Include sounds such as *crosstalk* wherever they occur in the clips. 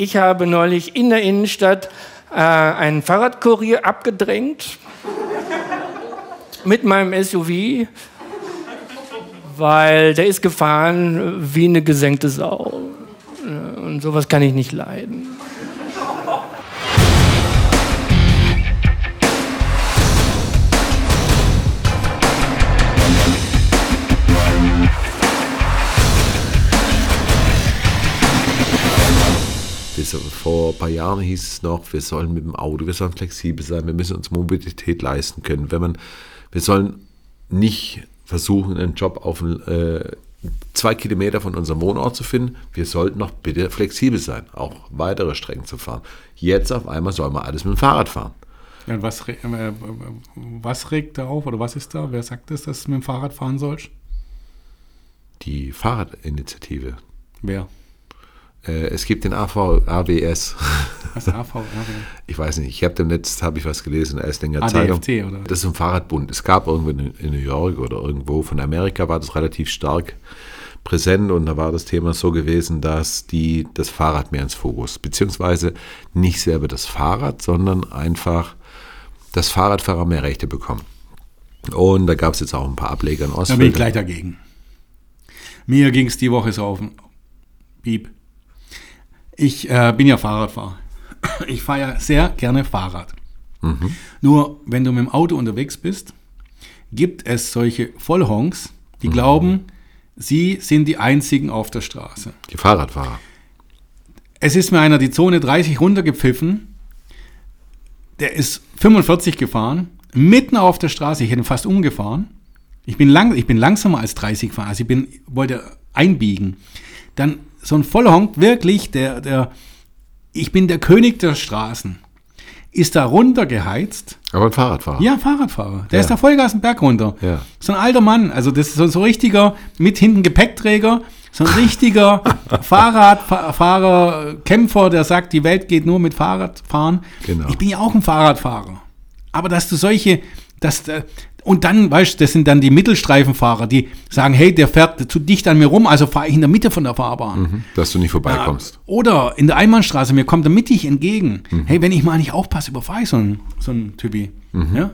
Ich habe neulich in der Innenstadt äh, einen Fahrradkurier abgedrängt mit meinem SUV, weil der ist gefahren wie eine gesenkte Sau. Und sowas kann ich nicht leiden. Vor ein paar Jahren hieß es noch, wir sollen mit dem Auto, wir sollen flexibel sein, wir müssen uns Mobilität leisten können. Wenn man, wir sollen nicht versuchen, einen Job auf äh, zwei Kilometer von unserem Wohnort zu finden. Wir sollten noch bitte flexibel sein, auch weitere Strecken zu fahren. Jetzt auf einmal soll man alles mit dem Fahrrad fahren. Ja, was, äh, was regt da auf oder was ist da? Wer sagt das, dass du mit dem Fahrrad fahren sollst? Die Fahrradinitiative. Wer? Äh, es gibt den AV, AWS. Was *laughs* AV, AWS? Ich weiß nicht, ich habe dem Netz, habe ich was gelesen, in der Esslinger Zeitung. oder? Das ist ein Fahrradbund. Es gab irgendwo in New York oder irgendwo von Amerika war das relativ stark präsent und da war das Thema so gewesen, dass die das Fahrrad mehr ins Fokus, beziehungsweise nicht selber das Fahrrad, sondern einfach, dass Fahrradfahrer mehr Rechte bekommen. Und da gab es jetzt auch ein paar Ableger in Ostfriesland. Da bin ich gleich dagegen. Mir ging es die Woche so auf den Piep. Ich äh, bin ja Fahrradfahrer. Ich fahre ja sehr gerne Fahrrad. Mhm. Nur wenn du mit dem Auto unterwegs bist, gibt es solche Vollhonks, die mhm. glauben, sie sind die einzigen auf der Straße. Die Fahrradfahrer. Es ist mir einer die Zone 30 runtergepfiffen. Der ist 45 gefahren, mitten auf der Straße. Ich hätte fast umgefahren. Ich bin, lang, ich bin langsamer als 30 gefahren. Also ich bin, wollte einbiegen. Dann so ein Vollhonk, wirklich, der, der, ich bin der König der Straßen, ist da runtergeheizt. Aber ein Fahrradfahrer. Ja, Fahrradfahrer. Der ja. ist da Vollgas den Berg runter. Ja. So ein alter Mann, also das ist so, so richtiger, mit hinten Gepäckträger, so ein richtiger *laughs* Fahrradfahrer, Kämpfer, der sagt, die Welt geht nur mit Fahrradfahren. Genau. Ich bin ja auch ein Fahrradfahrer. Aber dass du solche, dass, und dann, weißt du, das sind dann die Mittelstreifenfahrer, die sagen, hey, der fährt zu dicht an mir rum, also fahre ich in der Mitte von der Fahrbahn. Mhm, dass du nicht vorbeikommst. Ja, oder in der Einbahnstraße, mir kommt er mittig entgegen. Mhm. Hey, wenn ich mal nicht aufpasse, überfahre ich so einen, so einen Typi. Mhm. Ja?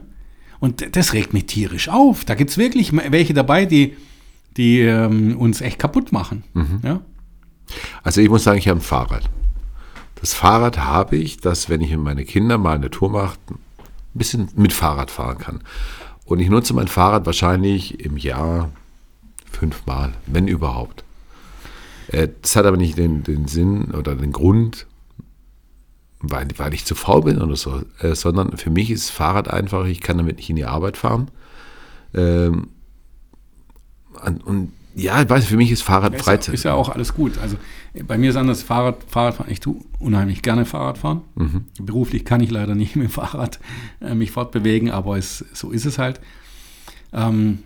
Und das regt mich tierisch auf. Da gibt es wirklich welche dabei, die, die ähm, uns echt kaputt machen. Mhm. Ja? Also ich muss sagen, ich habe ein Fahrrad. Das Fahrrad habe ich, dass wenn ich mit meinen Kindern mal eine Tour mache, ein bisschen mit Fahrrad fahren kann. Und ich nutze mein Fahrrad wahrscheinlich im Jahr fünfmal, wenn überhaupt. Äh, das hat aber nicht den, den Sinn oder den Grund, weil, weil ich zu faul bin oder so, äh, sondern für mich ist Fahrrad einfach, ich kann damit nicht in die Arbeit fahren. Ähm, und ja, ich weiß, für mich ist Fahrrad ist Freizeit. Ist ja auch alles gut. Also bei mir ist anders Fahrrad, Fahrradfahren. Ich tue unheimlich gerne Fahrradfahren. Mhm. Beruflich kann ich leider nicht mit dem Fahrrad äh, mich fortbewegen, aber es, so ist es halt. Ähm,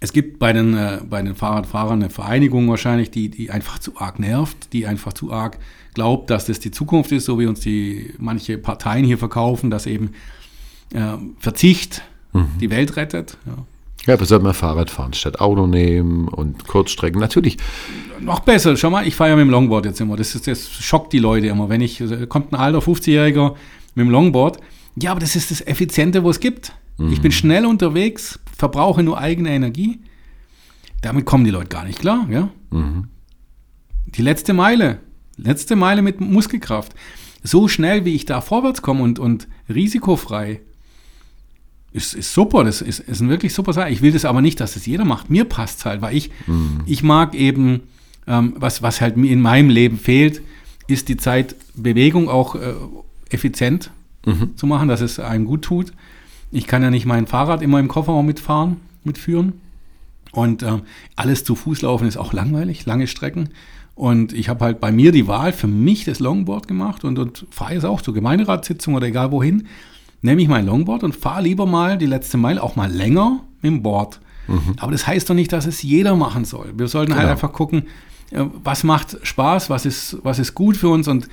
es gibt bei den, äh, bei den Fahrradfahrern eine Vereinigung wahrscheinlich, die, die einfach zu arg nervt, die einfach zu arg glaubt, dass das die Zukunft ist, so wie uns die manche Parteien hier verkaufen, dass eben äh, Verzicht mhm. die Welt rettet. Ja. Ja, wir sollten mal Fahrrad fahren statt Auto nehmen und Kurzstrecken. Natürlich. Noch besser. Schau mal, ich fahre ja mit dem Longboard jetzt immer. Das, ist, das schockt die Leute immer. Wenn ich, also, kommt ein alter 50-Jähriger mit dem Longboard. Ja, aber das ist das Effiziente, wo es gibt. Mhm. Ich bin schnell unterwegs, verbrauche nur eigene Energie. Damit kommen die Leute gar nicht klar. Ja? Mhm. Die letzte Meile. Letzte Meile mit Muskelkraft. So schnell, wie ich da vorwärts komme und, und risikofrei ist, ist super, das ist, ist ein wirklich super Sache. Ich will das aber nicht, dass das jeder macht. Mir passt es halt, weil ich, mhm. ich mag eben, ähm, was, was halt mir in meinem Leben fehlt, ist die Zeit, Bewegung auch äh, effizient mhm. zu machen, dass es einem gut tut. Ich kann ja nicht mein Fahrrad immer im Kofferraum mitfahren, mitführen. Und ähm, alles zu Fuß laufen ist auch langweilig, lange Strecken. Und ich habe halt bei mir die Wahl für mich das Longboard gemacht und, und fahre jetzt auch zur Gemeinderatssitzung oder egal wohin nehme ich mein Longboard und fahre lieber mal die letzte Meile auch mal länger mit dem Board. Mhm. Aber das heißt doch nicht, dass es jeder machen soll. Wir sollten halt genau. halt einfach gucken, äh, was macht Spaß, was ist, was ist gut für uns und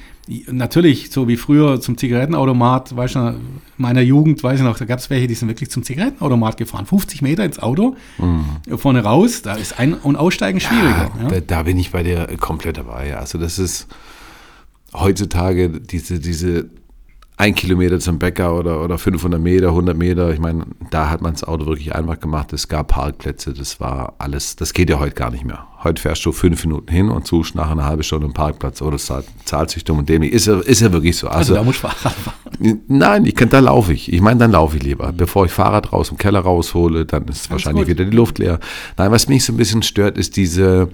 natürlich, so wie früher zum Zigarettenautomat, weißt du, in meiner Jugend, weiß ich noch, da gab es welche, die sind wirklich zum Zigarettenautomat gefahren, 50 Meter ins Auto, mhm. vorne raus, da ist Ein- und Aussteigen schwieriger. Ja, ja. Da, da, bin ich bei dir komplett dabei, also das ist, heutzutage diese, diese ein Kilometer zum Bäcker oder, oder 500 Meter, 100 Meter. Ich meine, da hat man das Auto wirklich einfach gemacht. Es gab Parkplätze, das war alles, das geht ja heute gar nicht mehr. Heute fährst du fünf Minuten hin und suchst nach einer halben Stunde einen Parkplatz oder zahlt, zahlt sich dumm und dämlich. Ist ja, ist ja wirklich so. Also, also da muss ich Fahrrad fahren. *laughs* Nein, ich kann, da laufe ich. Ich meine, dann laufe ich lieber. Bevor ich Fahrrad raus im Keller raushole, dann ist Ganz wahrscheinlich gut. wieder die Luft leer. Nein, was mich so ein bisschen stört, ist diese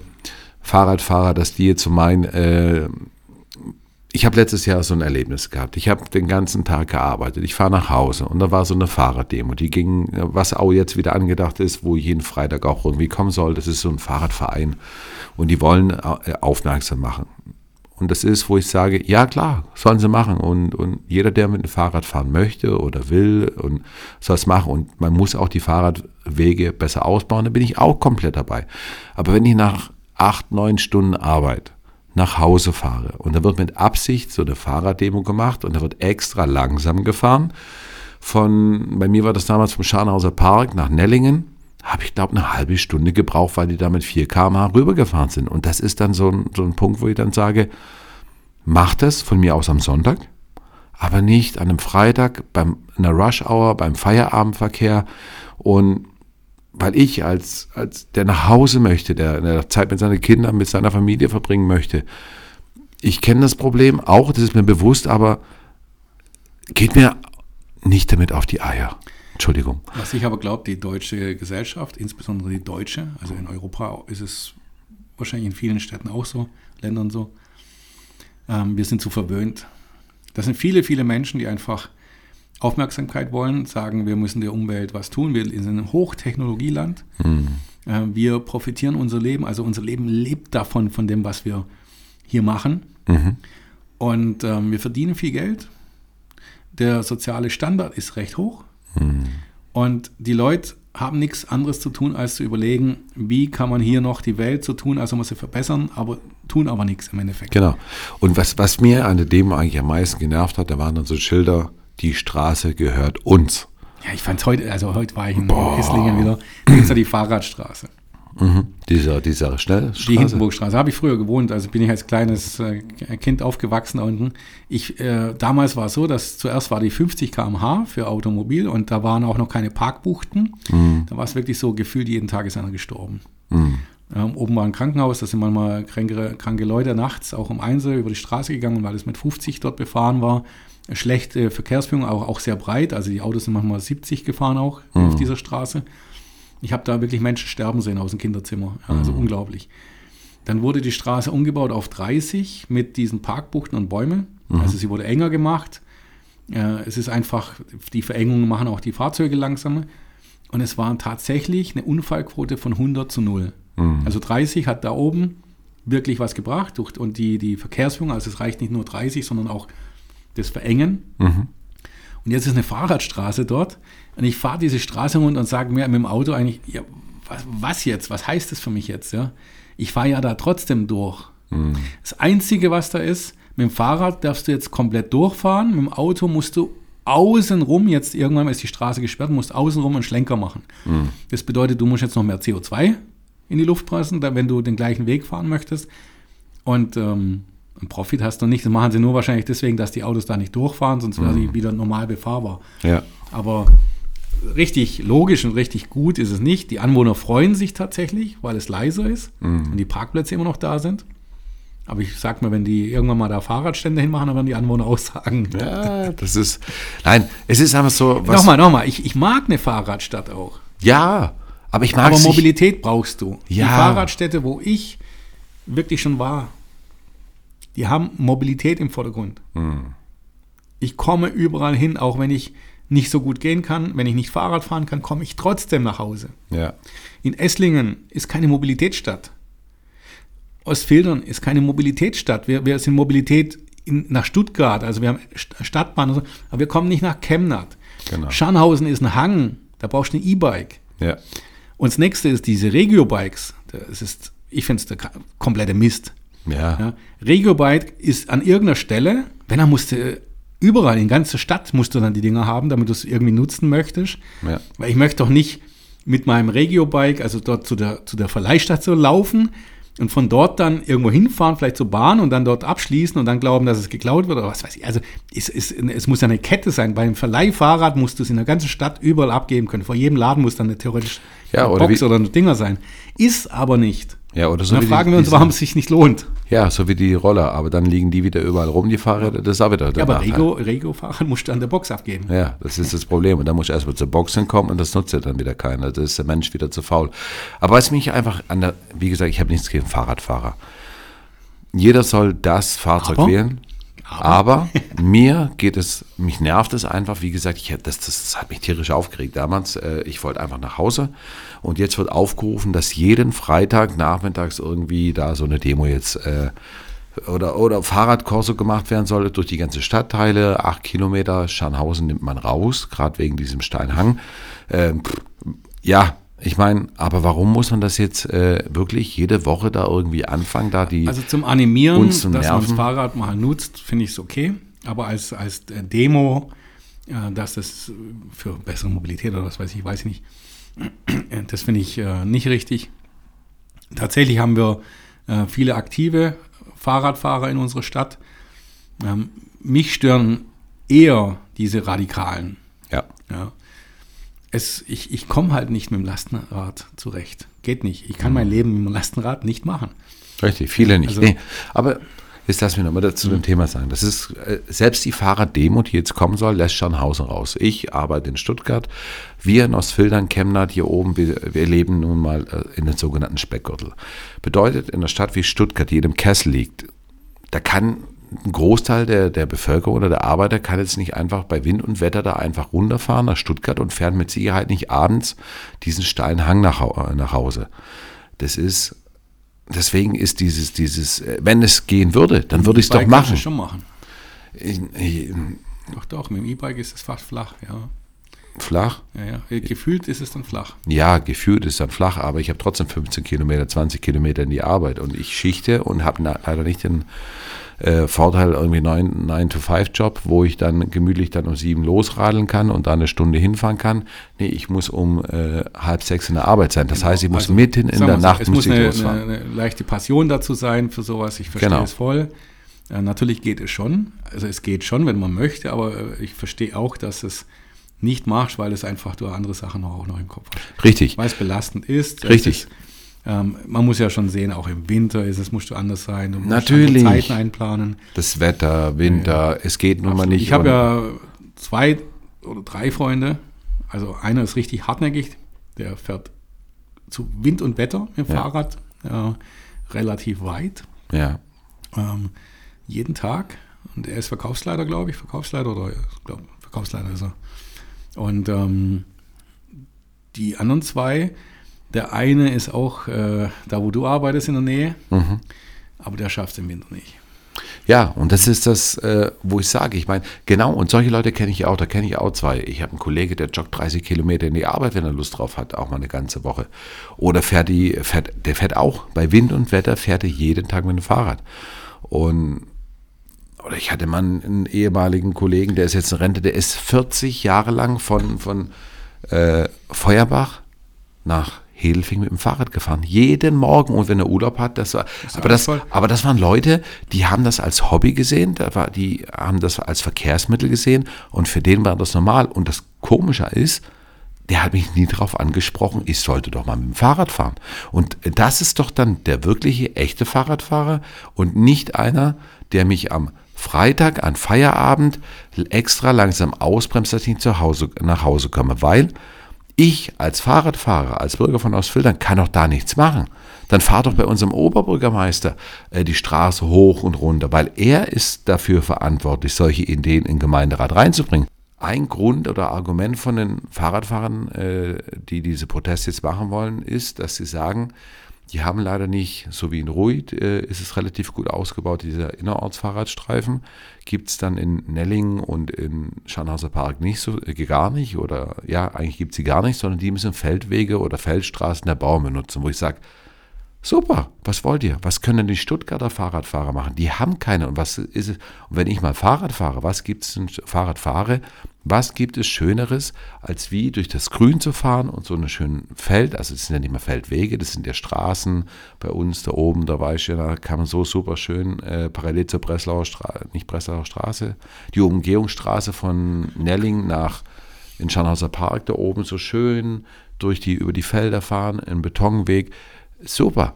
Fahrradfahrer, dass die jetzt so meinen, äh, ich habe letztes Jahr so ein Erlebnis gehabt. Ich habe den ganzen Tag gearbeitet. Ich fahre nach Hause und da war so eine Fahrraddemo. Die ging, was auch jetzt wieder angedacht ist, wo jeden Freitag auch irgendwie kommen soll. Das ist so ein Fahrradverein und die wollen äh, aufmerksam machen. Und das ist, wo ich sage, ja klar, sollen sie machen. Und, und jeder, der mit dem Fahrrad fahren möchte oder will, und soll es machen. Und man muss auch die Fahrradwege besser ausbauen, da bin ich auch komplett dabei. Aber wenn ich nach acht, neun Stunden Arbeit nach Hause fahre. Und da wird mit Absicht so eine Fahrraddemo gemacht und da wird extra langsam gefahren. Von, bei mir war das damals vom Scharnhauser Park nach Nellingen, habe ich glaube eine halbe Stunde gebraucht, weil die da mit 4 km/h rübergefahren sind. Und das ist dann so ein, so ein Punkt, wo ich dann sage, macht das von mir aus am Sonntag, aber nicht an einem Freitag beim einer Rush Hour, beim Feierabendverkehr und weil ich als, als der nach Hause möchte, der, der Zeit mit seinen Kindern, mit seiner Familie verbringen möchte, ich kenne das Problem auch, das ist mir bewusst, aber geht mir nicht damit auf die Eier. Entschuldigung. Was ich aber glaube, die deutsche Gesellschaft, insbesondere die deutsche, also in Europa ist es wahrscheinlich in vielen Städten auch so, Ländern so, ähm, wir sind zu verwöhnt. Das sind viele, viele Menschen, die einfach Aufmerksamkeit wollen, sagen, wir müssen der Umwelt was tun. Wir sind ein Hochtechnologieland. Mhm. Wir profitieren unser Leben, also unser Leben lebt davon, von dem, was wir hier machen. Mhm. Und ähm, wir verdienen viel Geld. Der soziale Standard ist recht hoch. Mhm. Und die Leute haben nichts anderes zu tun, als zu überlegen, wie kann man hier noch die Welt so tun, also muss sie verbessern, aber tun aber nichts im Endeffekt. Genau. Und was, was mir an Demo eigentlich am meisten genervt hat, da waren dann so Schilder, die Straße gehört uns. Ja, ich fand es heute, also heute war ich in Boah. Esslingen wieder, da gibt ja die Fahrradstraße. Mhm. Dieser, dieser Schnellstraße? Die Hindenburgstraße habe ich früher gewohnt, also bin ich als kleines äh, Kind aufgewachsen unten. Ich, äh, damals war es so, dass zuerst war die 50 km/h für Automobil und da waren auch noch keine Parkbuchten. Mhm. Da war es wirklich so, gefühlt jeden Tag ist einer gestorben. Mhm. Ähm, oben war ein Krankenhaus, da sind manchmal kranke, kranke Leute nachts auch um Einser über die Straße gegangen, weil es mit 50 dort befahren war schlechte Verkehrsführung, auch, auch sehr breit. Also die Autos sind manchmal 70 gefahren auch mhm. auf dieser Straße. Ich habe da wirklich Menschen sterben sehen aus dem Kinderzimmer. Ja, also mhm. unglaublich. Dann wurde die Straße umgebaut auf 30 mit diesen Parkbuchten und Bäumen. Mhm. Also sie wurde enger gemacht. Es ist einfach, die Verengungen machen auch die Fahrzeuge langsamer. Und es war tatsächlich eine Unfallquote von 100 zu 0. Mhm. Also 30 hat da oben wirklich was gebracht. Und die, die Verkehrsführung, also es reicht nicht nur 30, sondern auch das Verengen. Mhm. Und jetzt ist eine Fahrradstraße dort. Und ich fahre diese Straße runter und sage mir mit dem Auto eigentlich, ja, was, was, jetzt? Was heißt das für mich jetzt? Ja? Ich fahre ja da trotzdem durch. Mhm. Das Einzige, was da ist, mit dem Fahrrad darfst du jetzt komplett durchfahren, mit dem Auto musst du außenrum, jetzt irgendwann ist die Straße gesperrt, musst außenrum einen Schlenker machen. Mhm. Das bedeutet, du musst jetzt noch mehr CO2 in die Luft pressen, wenn du den gleichen Weg fahren möchtest. Und ähm, einen Profit hast du nicht. Das machen sie nur wahrscheinlich deswegen, dass die Autos da nicht durchfahren, sonst wäre mhm. sie wieder normal befahrbar. Ja. Aber richtig logisch und richtig gut ist es nicht. Die Anwohner freuen sich tatsächlich, weil es leiser ist mhm. und die Parkplätze immer noch da sind. Aber ich sag mal, wenn die irgendwann mal da Fahrradstände hinmachen, dann werden die Anwohner auch sagen. Ja, das ist. Nein, es ist einfach so. Was nochmal, nochmal. Ich, ich mag eine Fahrradstadt auch. Ja, aber ich mag Aber Mobilität brauchst du. Ja. Die Fahrradstädte, wo ich wirklich schon war, die haben Mobilität im Vordergrund. Mhm. Ich komme überall hin, auch wenn ich nicht so gut gehen kann, wenn ich nicht Fahrrad fahren kann, komme ich trotzdem nach Hause. Ja. In Esslingen ist keine Mobilitätsstadt. Ostfildern ist keine Mobilitätsstadt. Wir, wir sind Mobilität in, nach Stuttgart, also wir haben Stadtbahn, und so, aber wir kommen nicht nach Chemnat. Genau. Scharnhausen ist ein Hang, da brauchst du ein E-Bike. Ja. Und das nächste ist diese Regio-Bikes. Das ist, ich finde es der komplette Mist. Ja. ja. Regiobyte ist an irgendeiner Stelle, wenn er musste, überall in ganzer Stadt musst du dann die Dinger haben, damit du es irgendwie nutzen möchtest. Ja. Weil ich möchte doch nicht mit meinem Regiobike, also dort zu der, zu der Verleihstation laufen, und von dort dann irgendwo hinfahren, vielleicht zur Bahn und dann dort abschließen und dann glauben, dass es geklaut wird oder was weiß ich. Also es, es, es muss ja eine Kette sein. Beim Verleihfahrrad musst du es in der ganzen Stadt überall abgeben können. Vor jedem Laden muss dann eine theoretisch Ja, eine oder Box oder ein Dinger sein. Ist aber nicht. Ja, oder so dann wie die- fragen wir uns, warum es sich nicht lohnt. Ja, so wie die Roller, aber dann liegen die wieder überall rum, die Fahrräder, das ist auch wieder der Ja, aber. Rego, Rego-Fahrrad musst du an der Box abgeben. Ja, das ist das Problem. Und dann muss ich erstmal zur Boxen kommen und das nutzt ja dann wieder keiner. Da ist der Mensch wieder zu faul. Aber was mich einfach an der, wie gesagt, ich habe nichts gegen Fahrradfahrer. Jeder soll das Fahrzeug Aber? wählen. Aber *laughs* mir geht es, mich nervt es einfach, wie gesagt, ich, das, das, das hat mich tierisch aufgeregt damals. Äh, Ich wollte einfach nach Hause und jetzt wird aufgerufen, dass jeden Freitag nachmittags irgendwie da so eine Demo jetzt äh, oder, oder Fahrradkorso gemacht werden sollte durch die ganze Stadtteile. Acht Kilometer Scharnhausen nimmt man raus, gerade wegen diesem Steinhang. Ähm, ja, ich meine, aber warum muss man das jetzt äh, wirklich jede Woche da irgendwie anfangen, da die Also zum Animieren, zum dass man das. Fahrrad mal nutzt, finde ich es okay. Aber als, als äh, Demo, äh, dass das für bessere Mobilität oder was weiß ich, weiß ich nicht, das finde ich äh, nicht richtig. Tatsächlich haben wir äh, viele aktive Fahrradfahrer in unserer Stadt. Ähm, mich stören eher diese Radikalen. ja, Ja. Es, ich ich komme halt nicht mit dem Lastenrad zurecht. Geht nicht. Ich kann mein Leben mit dem Lastenrad nicht machen. Richtig, viele nicht. Also- nee, aber jetzt lass mich nochmal dazu dem Thema sagen. Das ist, äh, selbst die Fahrraddemo, die jetzt kommen soll, lässt Scharnhausen raus. Ich arbeite in Stuttgart. Wir in Ostfildern, Chemnat hier oben, wir, wir leben nun mal äh, in den sogenannten Speckgürtel. Bedeutet, in einer Stadt wie Stuttgart, die in einem Kessel liegt, da kann ein Großteil der, der Bevölkerung oder der Arbeiter kann jetzt nicht einfach bei Wind und Wetter da einfach runterfahren nach Stuttgart und fährt mit Sicherheit nicht abends diesen steilen Hang nach, äh, nach Hause. Das ist, deswegen ist dieses, dieses, äh, wenn es gehen würde, dann würde ich es doch E-Bike kannst du machen. schon machen. Ich, ich, Doch, doch, mit dem E-Bike ist es fast flach, ja. flach? ja, ja. Gefühlt ist es dann flach. Ja, gefühlt ist dann flach, aber ich habe trotzdem 15 Kilometer, 20 Kilometer in die Arbeit und ich schichte und habe leider nicht den äh, Vorteil irgendwie 9-to-5-Job, wo ich dann gemütlich dann um sieben losradeln kann und da eine Stunde hinfahren kann. Nee, ich muss um äh, halb sechs in der Arbeit sein. Das heißt, ich muss Also, mitten in der so, Nacht Es muss eine, losfahren. eine, eine leichte Passion dazu sein für sowas. Ich verstehe Genau. es voll. Äh, natürlich geht es schon. Also es geht schon, wenn man möchte, aber äh, ich verstehe auch, dass es nicht machst, weil es einfach du andere Sachen auch noch im Kopf hast. Richtig. Weil es belastend ist. Richtig. Ist, ähm, man muss ja schon sehen, auch im Winter ist es, musst du anders sein. Du musst Natürlich. Zeiten einplanen. Das Wetter, Winter, es geht nun mal nicht. Ich habe ja zwei oder drei Freunde. Also einer ist richtig hartnäckig, der fährt zu Wind und Wetter mit dem Ja. Fahrrad äh, relativ weit, Ja, ähm, jeden Tag. Und er ist Verkaufsleiter, glaube ich, Verkaufsleiter oder ich glaube, Verkaufsleiter ist er. Und ähm, die anderen zwei, der eine ist auch äh, da, wo du arbeitest in der Nähe, Mhm. aber der schafft es im Winter nicht. Ja, und das ist das, äh, wo ich sage, ich meine, genau, und solche Leute kenne ich auch, da kenne ich auch zwei. Ich habe einen Kollege, der joggt 30 Kilometer in die Arbeit, wenn er Lust drauf hat, auch mal eine ganze Woche. Oder fährt die, fährt, der fährt auch, bei Wind und Wetter fährt er jeden Tag mit dem Fahrrad. Und oder ich hatte mal einen ehemaligen Kollegen, der ist jetzt in Rente, der ist 40 Jahre lang von, von äh, Feuerbach nach Hedelfing mit dem Fahrrad gefahren. Jeden Morgen und wenn er Urlaub hat, das war, aber das, aber das waren Leute, die haben das als Hobby gesehen, die haben das als Verkehrsmittel gesehen und für den war das normal. Und das Komische ist, der hat mich nie darauf angesprochen, ich sollte doch mal mit dem Fahrrad fahren. Und das ist doch dann der wirkliche, echte Fahrradfahrer und nicht einer, der mich am Freitag an Feierabend extra langsam ausbremst, dass ich nicht zu Hause, nach Hause komme. Weil ich als Fahrradfahrer, als Bürger von Ostfildern, kann doch da nichts machen. Dann fahr doch bei unserem Oberbürgermeister äh, die Straße hoch und runter, weil er ist dafür verantwortlich, solche Ideen in Gemeinderat reinzubringen. Ein Grund oder Argument von den Fahrradfahrern, äh, die diese Proteste jetzt machen wollen, ist, dass sie sagen, die haben leider nicht, so wie in Ruid äh, ist es relativ gut ausgebaut, dieser Innerortsfahrradstreifen. Gibt es dann in Nellingen und in Scharnhauser Park nicht so, äh, gar nicht. Oder ja, eigentlich gibt es sie gar nicht, sondern die müssen Feldwege oder Feldstraßen der Bauern benutzen, wo ich sage, Super, was wollt ihr? Was können denn die Stuttgarter Fahrradfahrer machen? Die haben keine. Und was ist es? Und wenn ich mal Fahrrad fahre, was gibt es denn Fahrrad fahre? Was gibt es Schöneres, als wie durch das Grün zu fahren und so eine schöne Feld, also es sind ja nicht mehr Feldwege, das sind ja Straßen bei uns da oben, da weiß ich ja, da kann man so super schön äh, parallel zur Breslauer Straße, nicht Breslauer Straße, die Umgehungsstraße von Nelling nach in Scharnhauser Park da oben so schön durch die, über die Felder fahren, einen Betonweg super.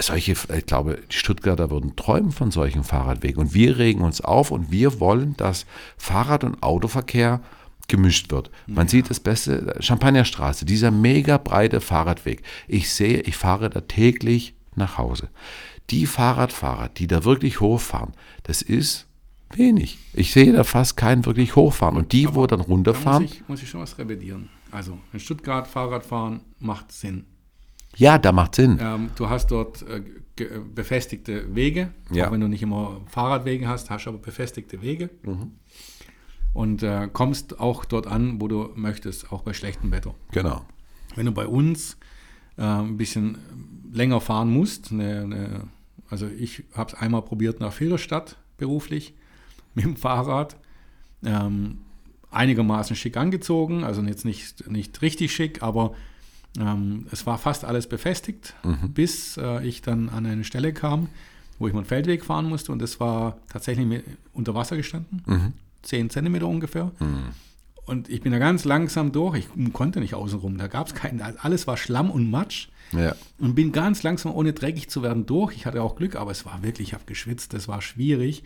Solche, ich glaube, die Stuttgarter würden träumen von solchen Fahrradwegen. Und wir regen uns auf und wir wollen, dass Fahrrad- und Autoverkehr gemischt wird. Man ja. sieht das Beste, Champagnerstraße, dieser mega breite Fahrradweg. Ich sehe, ich fahre da täglich nach Hause. Die Fahrradfahrer, die da wirklich hochfahren, das ist wenig. Ich sehe da fast keinen wirklich hochfahren. Und die, Aber wo dann runterfahren. Da muss ich, muss ich schon was revidieren. Also in Stuttgart Fahrradfahren macht Sinn. Ja, da macht Sinn. Ähm, du hast dort äh, befestigte Wege, ja. auch wenn du nicht immer Fahrradwege hast, hast du aber befestigte Wege. Mhm. Und äh, kommst auch dort an, wo du möchtest, auch bei schlechtem Wetter. Genau. Wenn du bei uns äh, ein bisschen länger fahren musst, eine, eine, also ich habe es einmal probiert nach Filderstadt beruflich *laughs* mit dem Fahrrad. Ähm, einigermaßen schick angezogen, also jetzt nicht, nicht richtig schick, aber ähm, es war fast alles befestigt, mhm. bis äh, ich dann an eine Stelle kam, wo ich meinen Feldweg fahren musste und es war tatsächlich unter Wasser gestanden, mhm. 10 Zentimeter ungefähr. Mhm. Und ich bin da ganz langsam durch, ich konnte nicht außenrum, da gab es keinen, alles war Schlamm und Matsch. Ja. Und bin ganz langsam, ohne dreckig zu werden, durch. Ich hatte auch Glück, aber es war wirklich, ich habe geschwitzt, das war schwierig.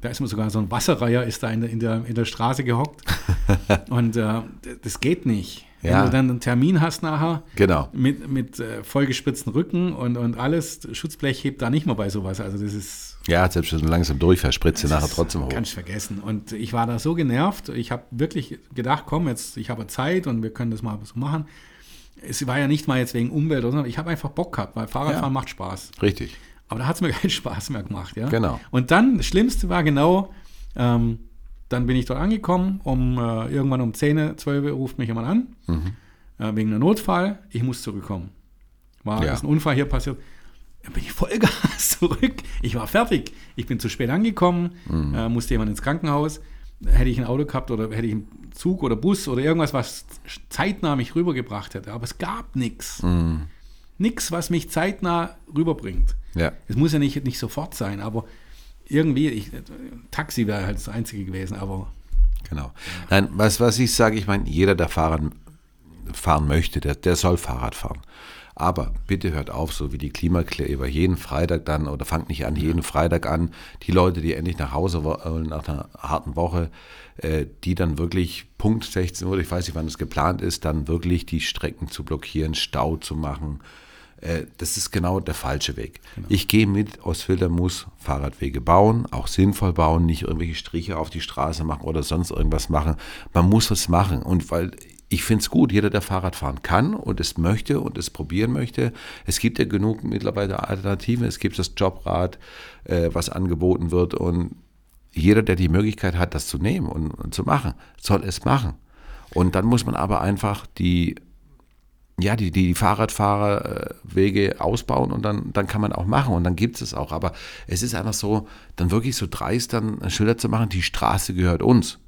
Da ist mir sogar so ein Wasserreiher, ist da in der, in der, in der Straße gehockt. *laughs* und äh, das geht nicht. Ja. Wenn du dann einen Termin hast nachher genau. mit, mit äh, vollgespritzten Rücken und, und alles, Schutzblech hebt da nicht mal bei sowas. Also das ist. Ja, selbst wenn du langsam durchfährst, spritzt du nachher trotzdem hoch. Kannst vergessen. Und ich war da so genervt. Ich habe wirklich gedacht, komm, jetzt, ich habe Zeit und wir können das mal so machen. Es war ja nicht mal jetzt wegen Umwelt, sondern ich habe einfach Bock gehabt, weil Fahrradfahren ja. macht Spaß. Richtig. Aber da hat es mir *laughs* keinen Spaß mehr gemacht, ja. Genau. Und dann, das Schlimmste war genau, ähm, dann bin ich dort angekommen, um äh, irgendwann um 10, 12 ruft mich jemand an, mhm. äh, wegen einem Notfall, ich muss zurückkommen. War ja. ist ein Unfall hier passiert. Dann bin ich Vollgas *laughs* zurück. Ich war fertig. Ich bin zu spät angekommen, mhm. äh, musste jemand ins Krankenhaus. Hätte ich ein Auto gehabt oder hätte ich einen Zug oder Bus oder irgendwas, was zeitnah mich rübergebracht hätte. Aber es gab nichts. Mhm. Nichts, was mich zeitnah rüberbringt. Ja. Es muss ja nicht, nicht sofort sein, aber irgendwie, ich, Taxi wäre halt das Einzige gewesen, aber. Genau. Nein, was, was ich sage, ich meine, jeder, der fahren, fahren möchte, der, der soll Fahrrad fahren. Aber bitte hört auf, so wie die Klimakleber jeden Freitag dann, oder fangt nicht an, jeden Freitag an, die Leute, die endlich nach Hause wollen nach einer harten Woche, äh, die dann wirklich Punkt 16 Uhr, ich weiß nicht, wann es geplant ist, dann wirklich die Strecken zu blockieren, Stau zu machen, äh, das ist genau der falsche Weg. Genau. Ich gehe mit, Ausfilter muss Fahrradwege bauen, auch sinnvoll bauen, nicht irgendwelche Striche auf die Straße machen oder sonst irgendwas machen. Man muss was machen. Und weil ich finde es gut, jeder, der Fahrrad fahren kann und es möchte und es probieren möchte. Es gibt ja genug mittlerweile Alternativen. Es gibt das Jobrad, äh, was angeboten wird. Und jeder, der die Möglichkeit hat, das zu nehmen und, und zu machen, soll es machen. Und dann muss man aber einfach die ja, die, die Fahrradfahrerwege ausbauen und dann, dann kann man auch machen und dann gibt es es auch. Aber es ist einfach so, dann wirklich so dreist, dann Schilder zu machen, die Straße gehört uns.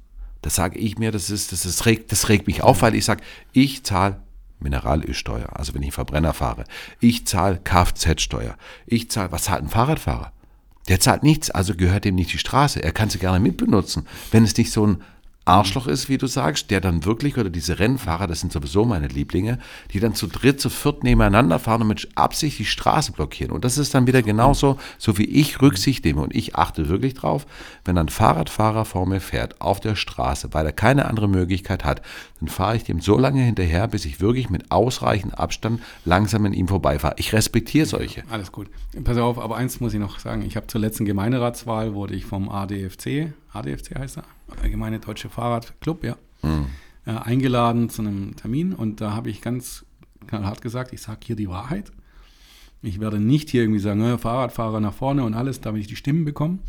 Das sage ich mir, das, ist, das, ist, regt, das regt mich auf, weil ich sage, ich zahle Mineralölsteuer, also wenn ich Verbrenner fahre. Ich zahle Kfz-Steuer. Ich zahle, was zahlt ein Fahrradfahrer? Der zahlt nichts, also gehört dem nicht die Straße. Er kann sie gerne mitbenutzen. Wenn es nicht so ein Arschloch ist, wie du sagst, der dann wirklich, oder diese Rennfahrer, das sind sowieso meine Lieblinge, die dann zu dritt, zu viert nebeneinander fahren und mit Absicht die Straße blockieren. Und das ist dann wieder genauso, so wie ich Rücksicht nehme. Und ich achte wirklich drauf, wenn ein Fahrradfahrer vor mir fährt, auf der Straße, weil er keine andere Möglichkeit hat, dann fahre ich dem so lange hinterher, bis ich wirklich mit ausreichend Abstand langsam an ihm vorbeifahre. Ich respektiere solche. Alles gut. Pass auf, aber eins muss ich noch sagen. Ich habe zur letzten Gemeinderatswahl, wurde ich vom ADFC, ADFC heißt er, Allgemeine Deutsche Fahrradclub, ja, mhm. äh, eingeladen zu einem Termin und da habe ich ganz hart gesagt, ich sage hier die Wahrheit. Ich werde nicht hier irgendwie sagen, äh, Fahrradfahrer nach vorne und alles, damit ich die Stimmen bekomme.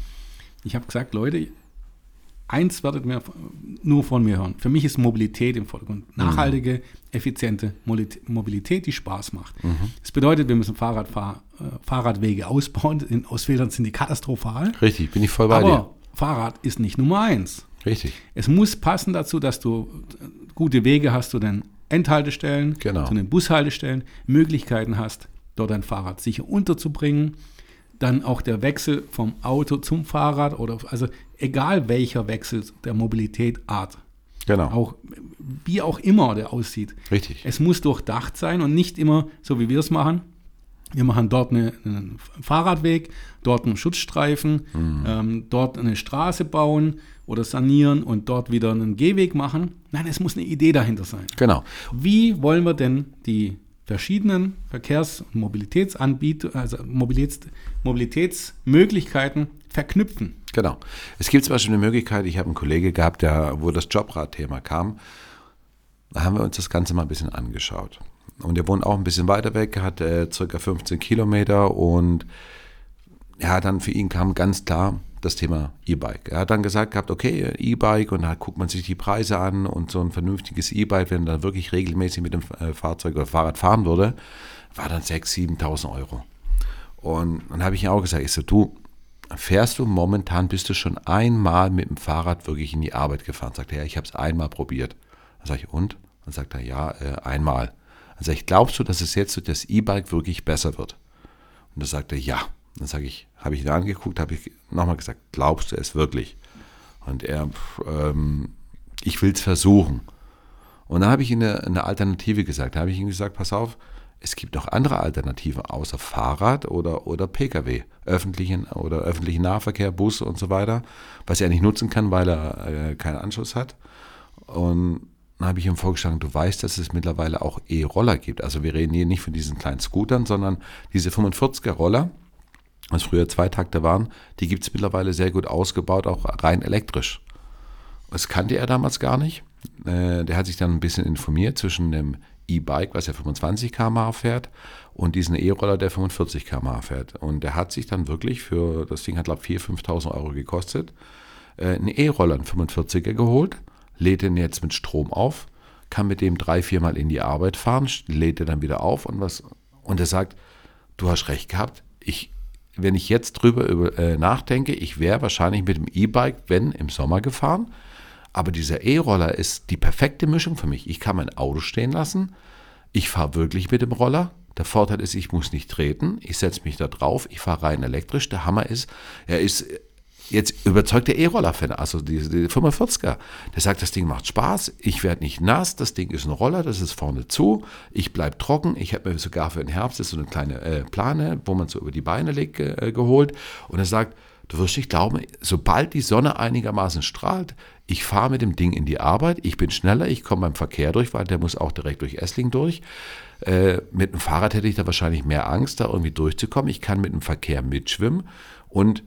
Ich habe gesagt, Leute, eins werdet mir nur von mir hören. Für mich ist Mobilität im Vordergrund. Nachhaltige, effiziente Mobilität, die Spaß macht. Das bedeutet, wir müssen Fahrradfahr äh, Fahrradwege ausbauen. In Ostfildern sind die katastrophal. Richtig, bin ich voll bei Aber Fahrrad ist nicht Nummer eins. Richtig. Es muss passen dazu, dass du gute Wege hast zu den Endhaltestellen, Genau. zu den Bushaltestellen, Möglichkeiten hast, dort dein Fahrrad sicher unterzubringen. Dann auch der Wechsel vom Auto zum Fahrrad oder also egal welcher Wechsel der Mobilitätart, Genau. auch wie auch immer der aussieht. Richtig. Es muss durchdacht sein und nicht immer so, wie wir es machen. Wir machen dort eine, einen Fahrradweg, dort einen Schutzstreifen, ähm, dort eine Straße bauen oder sanieren und dort wieder einen Gehweg machen. Nein, es muss eine Idee dahinter sein. Genau. Wie wollen wir denn die verschiedenen Verkehrs- und Mobilitätsanbieter, also Mobilitäts, Mobilitätsmöglichkeiten verknüpfen? Genau. Es gibt zum Beispiel eine Möglichkeit, ich habe einen Kollege gehabt, der, wo das Jobrad-Thema kam, da haben wir uns das Ganze mal ein bisschen angeschaut. Und er wohnt auch ein bisschen weiter weg, hat äh, circa 15 Kilometer und ja, dann für ihn kam ganz klar das Thema E-Bike. Er hat dann gesagt gehabt, okay, E-Bike und da guckt man sich die Preise an und so ein vernünftiges E-Bike, wenn er dann wirklich regelmäßig mit dem äh, Fahrzeug oder Fahrrad fahren würde, war dann 6.000, 7.000 Euro. Und dann habe ich ihm auch gesagt, ich so, du, fährst du momentan, bist du schon einmal mit dem Fahrrad wirklich in die Arbeit gefahren? Sagt er, ja, ich habe es einmal probiert. Dann sage ich, und? Dann sagt er, ja, äh, einmal. Sage ich, glaubst du, dass es jetzt durch das E-Bike wirklich besser wird? Und dann sagt er, ja. Dann sage ich, habe ich ihn angeguckt, habe ich nochmal gesagt, glaubst du es wirklich? Und er, ähm, ich will es versuchen. Und dann habe ich ihm eine, eine Alternative gesagt. Da habe ich ihm gesagt, pass auf, es gibt noch andere Alternativen außer Fahrrad oder, oder Pkw, öffentlichen oder öffentlichen Nahverkehr, Bus und so weiter, was er nicht nutzen kann, weil er äh, keinen Anschluss hat. Und dann habe ich ihm vorgeschlagen, du weißt, dass es mittlerweile auch E-Roller gibt. Also wir reden hier nicht von diesen kleinen Scootern, sondern diese 45er Roller, was früher Zweitakter waren, die gibt es mittlerweile sehr gut ausgebaut, auch rein elektrisch. Das kannte er damals gar nicht. Äh, Der hat sich dann ein bisschen informiert zwischen dem E-Bike, was ja 25 km/h fährt, und diesen E-Roller, der 45 km/h fährt. Und der hat sich dann wirklich für, das Ding hat glaube ich 4.000, 5.000 Euro gekostet, äh, einen E-Roller, einen 45er geholt, lädt den jetzt mit Strom auf, kann mit dem drei, viermal in die Arbeit fahren, lädt er dann wieder auf und was. Und er sagt, du hast recht gehabt, ich, wenn ich jetzt drüber über, äh, nachdenke, ich wäre wahrscheinlich mit dem E-Bike, wenn im Sommer gefahren, aber dieser E-Roller ist die perfekte Mischung für mich. Ich kann mein Auto stehen lassen, ich fahre wirklich mit dem Roller. Der Vorteil ist, ich muss nicht treten, ich setze mich da drauf, ich fahre rein elektrisch. Der Hammer ist, er ist jetzt überzeugt der E-Roller-Fan, also diese, diese 45er. Der sagt, das Ding macht Spaß, ich werde nicht nass, das Ding ist ein Roller, das ist vorne zu, ich bleibe trocken. Ich habe mir sogar für den Herbst so eine kleine äh, Plane, wo man so über die Beine legt, äh, geholt. Und er sagt, du wirst nicht glauben, sobald die Sonne einigermaßen strahlt, ich fahre mit dem Ding in die Arbeit, ich bin schneller, ich komme beim Verkehr durch, weil der muss auch direkt durch Essling durch. Äh, mit dem Fahrrad hätte ich da wahrscheinlich mehr Angst, da irgendwie durchzukommen. Ich kann mit dem Verkehr mitschwimmen und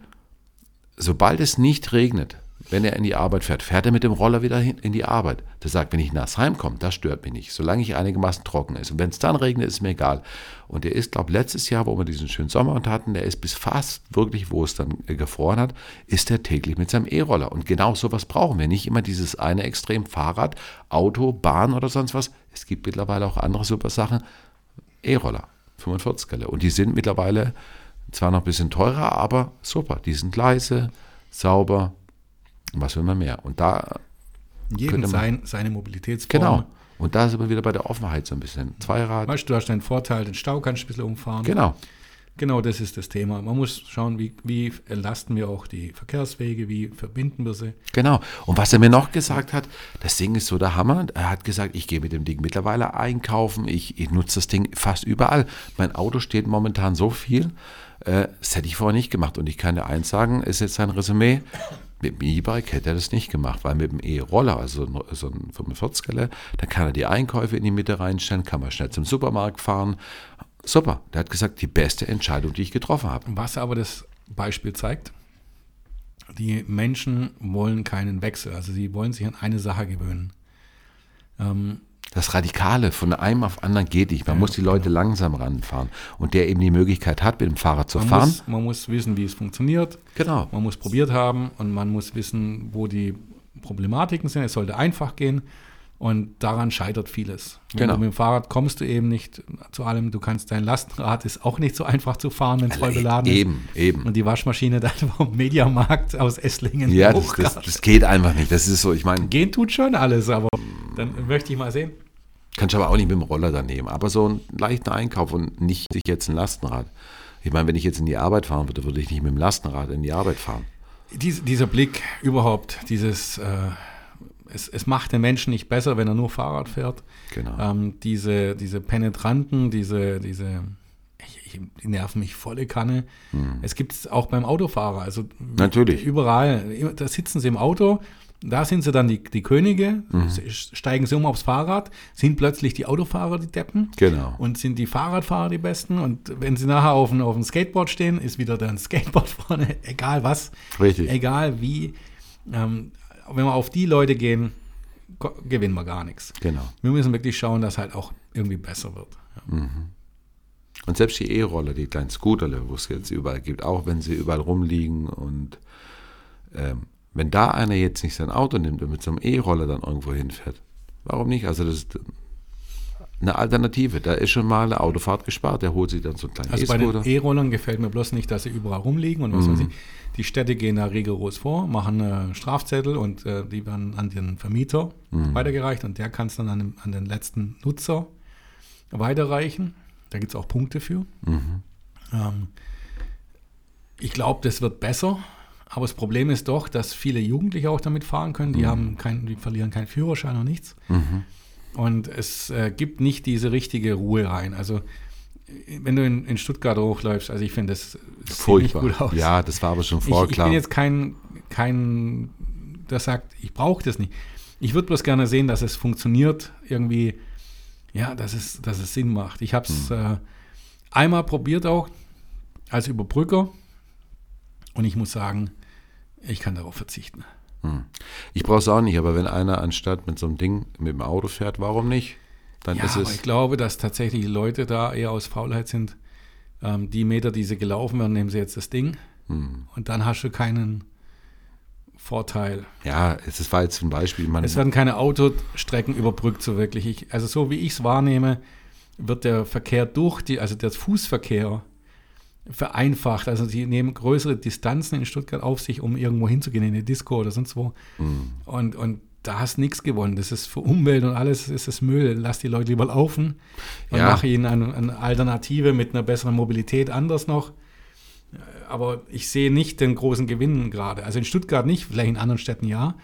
sobald es nicht regnet, wenn er in die Arbeit fährt, fährt er mit dem Roller wieder hin in die Arbeit. Der sagt, wenn ich nass heimkomme, das stört mich nicht, solange ich einigermaßen trocken ist. Und wenn es dann regnet, ist mir egal. Und der ist, glaube letztes Jahr, wo wir diesen schönen Sommer hatten, der ist bis fast wirklich, wo es dann äh, gefroren hat, ist er täglich mit seinem E-Roller. Und genau sowas brauchen wir. Nicht immer dieses eine Extrem Fahrrad, Auto, Bahn oder sonst was. Es gibt mittlerweile auch andere super Sachen. E-Roller, 45er. Und die sind mittlerweile zwar noch ein bisschen teurer, aber super. Die sind leise, sauber. Was will man mehr? Und da, Könnte man- sein, seine Mobilitätsform. genau. Und da sind wir wieder bei der Offenheit so ein bisschen. Zweirad. Weißt du, du hast einen Vorteil, den Stau kannst du ein bisschen umfahren. Genau. Genau, das ist das Thema. Man muss schauen, wie, wie entlasten wir auch die Verkehrswege, wie verbinden wir sie. Genau. Und was er mir noch gesagt hat, das Ding ist so der Hammer. Er hat gesagt, ich gehe mit dem Ding mittlerweile einkaufen. Ich, ich nutze das Ding fast überall. Mein Auto steht momentan so viel. Äh, das hätte ich vorher nicht gemacht. Und ich kann dir eins sagen, ist jetzt sein Resümee. Mit dem E-Bike hätte er das nicht gemacht, weil mit dem E-Roller, also so ein- so ein 45er, da kann er die Einkäufe in die Mitte reinstellen, kann man schnell zum Supermarkt fahren. Super. Der hat gesagt, die beste Entscheidung, die ich getroffen habe. Was aber das Beispiel zeigt, die Menschen wollen keinen Wechsel. Also sie wollen sich an eine Sache gewöhnen. Ähm, Das Radikale von einem auf anderen geht nicht. Man muss die Leute langsam ranfahren. Und der eben die Möglichkeit hat, mit dem Fahrrad zu Man fahren. muss, man muss wissen, wie es funktioniert. Genau. Man muss probiert haben und man muss wissen, wo die Problematiken sind. Es sollte einfach gehen und daran scheitert vieles. Wenn Genau. du mit dem Fahrrad kommst du eben nicht zu allem. Du kannst dein Lastenrad ist auch nicht so einfach zu fahren, wenn es voll beladen ist. Eben, eben. Und die Waschmaschine *laughs* dann vom Mediamarkt aus Esslingen Ja, das, das, das geht einfach nicht. Das ist so, ich meine, Gehen tut schon alles, aber dann möchte ich mal sehen. kannst du aber auch nicht mit dem Roller daneben. Aber so einen leichten Einkauf und nicht sich jetzt ein Lastenrad. Ich meine, wenn ich jetzt in die Arbeit fahren würde, würde ich nicht mit dem Lastenrad in die Arbeit fahren. Dies, dieser Blick überhaupt, dieses, äh, es, es macht den Menschen nicht besser, wenn er nur Fahrrad fährt. Genau. Ähm, diese, diese Penetranten, diese, diese, ich, die nerven mich volle Kanne. Es gibt es auch beim Autofahrer. Also Hm. Natürlich. Überall. Da sitzen sie im Auto, da sind sie dann die, die Könige, Mhm. steigen sie um aufs Fahrrad, sind plötzlich die Autofahrer die Deppen. Genau. Und sind die Fahrradfahrer die Besten. Und wenn sie nachher auf dem, auf dem Skateboard stehen, ist wieder dann Skateboard *laughs* vorne, egal was. Richtig. Egal wie. Ähm, wenn wir auf die Leute gehen, gewinnen wir gar nichts. Genau. Wir müssen wirklich schauen, dass halt auch irgendwie besser wird. Ja. Und selbst die E-Roller, die kleinen Scooterle, wo es jetzt überall gibt, auch wenn sie überall rumliegen und ähm, wenn da einer jetzt nicht sein Auto nimmt und mit so einem E-Roller dann irgendwo hinfährt, warum nicht? Also das ist eine Alternative. Da ist schon mal eine Autofahrt gespart. Der holt sich dann so einen kleinen Also bei den. E-Rollern gefällt mir bloß nicht, dass sie überall rumliegen und was weiß ich. Die Städte gehen da rigoros vor, machen äh, Strafzettel und äh, die werden an den Vermieter weitergereicht und der kann es dann an, den- an den letzten Nutzer weiterreichen. Da gibt es auch Punkte für. Ähm, ich glaube, das wird besser, aber das Problem ist doch, dass viele Jugendliche auch damit fahren können. Die, haben kein, die verlieren keinen Führerschein und nichts. Und es äh, gibt nicht diese richtige Ruhe rein. Also wenn du in, in Stuttgart hochläufst, also ich finde, das sieht nicht Furchtbar. gut aus. Ja, das war aber schon ich, vor ich klar. bin jetzt kein, kein, der sagt, ich brauche das nicht. Ich würde bloß gerne sehen, dass es funktioniert, irgendwie, ja, dass es, dass es Sinn macht. Ich habe es Hm. äh, einmal probiert auch als Überbrücker und ich muss sagen, ich kann darauf verzichten. Ich brauche es auch nicht, aber wenn einer anstatt mit so einem Ding mit dem Auto fährt, warum nicht? Dann Ja, ist es. ich glaube, dass tatsächlich Leute da eher aus Faulheit sind. Ähm, die Meter, die sie gelaufen werden, nehmen sie jetzt das Ding Hm. und dann hast du keinen Vorteil. ja, es ist- war jetzt ein Beispiel. Man, Es werden keine Autostrecken überbrückt, so wirklich. Ich, also so wie ich es wahrnehme, wird der Verkehr durch die, also der Fußverkehr vereinfacht. Also sie nehmen größere Distanzen in Stuttgart auf sich, um irgendwo hinzugehen, in eine Disco oder sonst wo. Hm. Und, und da hast nichts gewonnen. Das ist für Umwelt und alles ist es Müll. Lass die Leute lieber laufen und Ja. mach ihnen eine, eine Alternative mit einer besseren Mobilität anders noch. Aber ich sehe nicht den großen Gewinn gerade. Also in Stuttgart nicht, vielleicht in anderen Städten ja.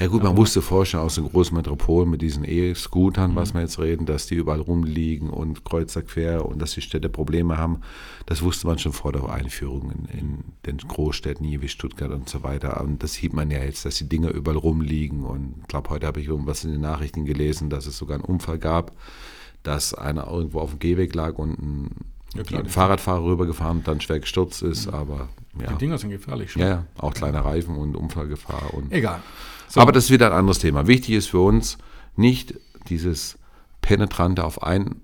Ja gut, man wusste vorher schon aus den großen Metropolen mit diesen E-Scootern, Mhm. was wir jetzt reden, dass die überall rumliegen und kreuzer quer und dass die Städte Probleme haben. Das wusste man schon vor der Einführung in, in den Großstädten hier wie Stuttgart und so weiter. Und das sieht man ja jetzt, dass die Dinge überall rumliegen. Und ich glaube, heute habe ich irgendwas in den Nachrichten gelesen, dass es sogar einen Unfall gab, dass einer irgendwo auf dem Gehweg lag und ein, Ja, klar, ein Fahrradfahrer rübergefahren und dann schwer gestürzt ist. Aber ja. Die Dinger sind gefährlich schon. ja, ja, auch kleine Reifen und Unfallgefahr und Egal. So, aber das ist wieder ein anderes Thema. Wichtig ist für uns nicht dieses penetrante auf ein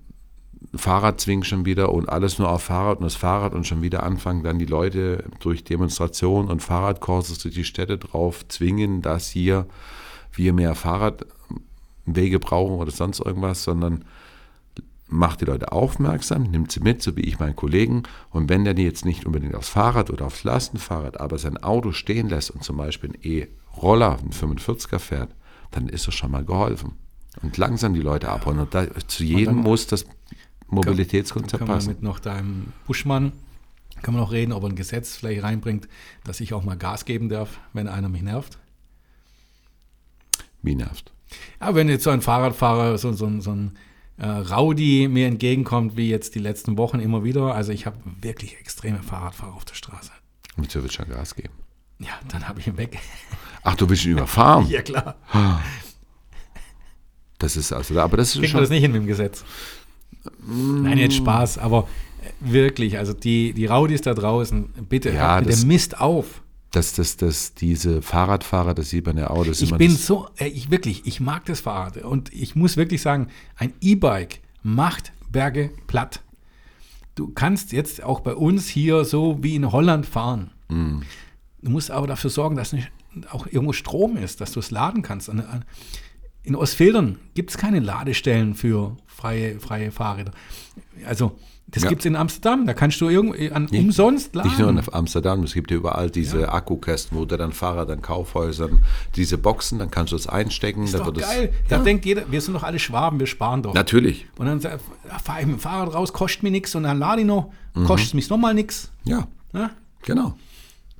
Fahrrad zwingen schon wieder und alles nur auf Fahrrad und das Fahrrad und schon wieder anfangen, dann die Leute durch Demonstrationen und Fahrradkurses durch die Städte drauf zwingen, dass hier wir mehr Fahrradwege brauchen oder sonst irgendwas, sondern macht die Leute aufmerksam, nimmt sie mit, so wie ich meinen Kollegen. Und wenn der die jetzt nicht unbedingt aufs Fahrrad oder aufs Lastenfahrrad, aber sein Auto stehen lässt und zum Beispiel ein E-Roller, ein 45er fährt, dann ist das schon mal geholfen. Und langsam die Leute abholen. Und da, zu jedem muss das Mobilitätskonzept können wir passen. mit noch deinem Buschmann, können wir noch reden, ob er ein Gesetz vielleicht reinbringt, dass ich auch mal Gas geben darf, wenn einer mich nervt. Wie nervt. Aber wenn jetzt so ein Fahrradfahrer, so, so, so ein äh, Rowdy mir entgegenkommt, wie jetzt die letzten Wochen immer wieder, also ich habe wirklich extreme Fahrradfahrer auf der Straße. Mit so wird schon Gas geben. Ja, dann habe ich ihn weg. Ach, du willst ihn überfahren? *laughs* ja, klar. Das ist also, aber das ist Kriegt man schon. das nicht mit dem Gesetz. Nein, jetzt Spaß, aber wirklich, also die, die Raudis da draußen, bitte Ja, hört mit dem Mist auf. Dass das, das, diese Fahrradfahrer, das sieht man ja auch, das ist Ich immer bin so, äh, ich wirklich, ich mag das Fahrrad. Und ich muss wirklich sagen, ein E-Bike macht Berge platt. Du kannst jetzt auch bei uns hier so wie in Holland fahren. Mm. Du musst aber dafür sorgen, dass nicht auch irgendwo Strom ist, dass du es laden kannst. An- an- In Ostfildern gibt es keine Ladestellen für freie, freie Fahrräder. Also, das Ja. gibt es in Amsterdam. Da kannst du irgendwie an, umsonst laden. Nicht nur in Amsterdam, es gibt ja überall diese Akkukästen, wo du dann Fahrrad an Kaufhäusern, diese Boxen, dann kannst du es einstecken. ist da doch geil. Da ja, denkt jeder, wir sind doch alle Schwaben, wir sparen doch. natürlich. Und dann sagt, ja, fahre ich mit dem Fahrrad raus, kostet mir nichts und dann lade ich noch, Mhm. kostet es mich nochmal nichts. Ja, Ja? genau.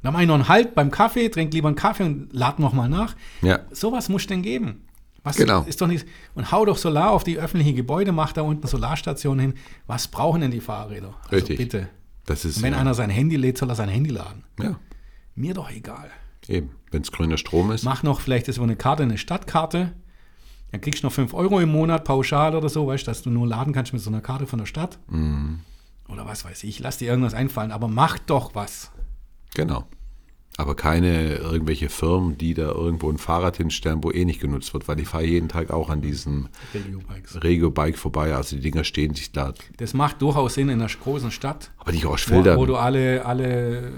Dann mache ich noch einen Halt beim Kaffee, trink lieber einen Kaffee und lade nochmal nach. Ja. Sowas muss denn geben. Was Genau. ist doch nicht. Und hau doch Solar auf die öffentlichen Gebäude, mach da unten Solarstationen hin. Was brauchen denn die Fahrräder? Also Richtig. bitte. Das ist Und wenn ja, einer sein Handy lädt, soll er sein Handy laden. ja, Mir doch egal. eben. Wenn es grüner Strom ist. Mach noch vielleicht ist über eine Karte eine Stadtkarte. Dann kriegst du noch 5 Euro im Monat pauschal oder so, weißt du, dass du nur laden kannst mit so einer Karte von der Stadt. Mhm. Oder was weiß ich. Lass dir irgendwas einfallen, aber mach doch was. Genau. Aber keine irgendwelche Firmen, die da irgendwo ein Fahrrad hinstellen, wo eh nicht genutzt wird, weil ich fahre jeden Tag auch an diesem. Regio-Bike vorbei. Also die Dinger stehen sich da. Das macht durchaus Sinn in einer großen Stadt, Aber die wo, Ostfelder. wo du alle, alle